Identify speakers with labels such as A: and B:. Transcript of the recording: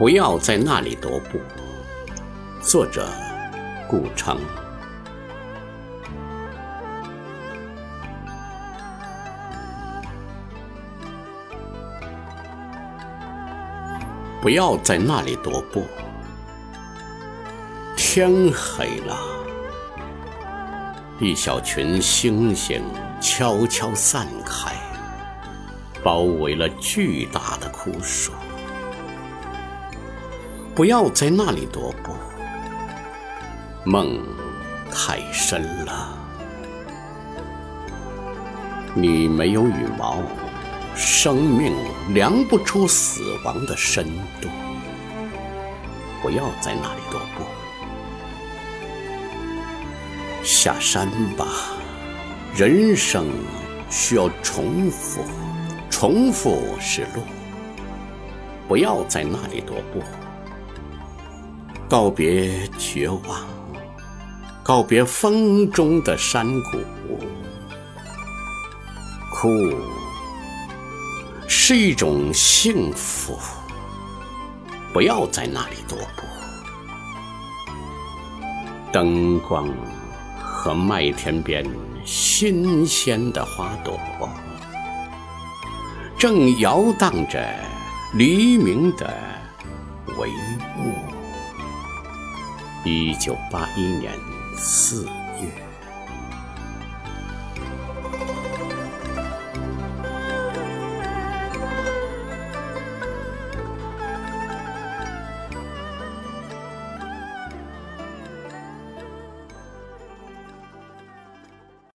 A: 不要在那里踱步。作者：顾城。不要在那里踱步。天黑了，一小群星星悄悄散开，包围了巨大的枯树。不要在那里踱步，梦太深了。你没有羽毛。生命量不出死亡的深度，不要在那里踱步。下山吧，人生需要重复，重复是路。不要在那里踱步。告别绝望，告别风中的山谷，哭。是一种幸福，不要在那里踱步。灯光和麦田边新鲜的花朵，正摇荡着黎明的帷幕。一九八一年四月。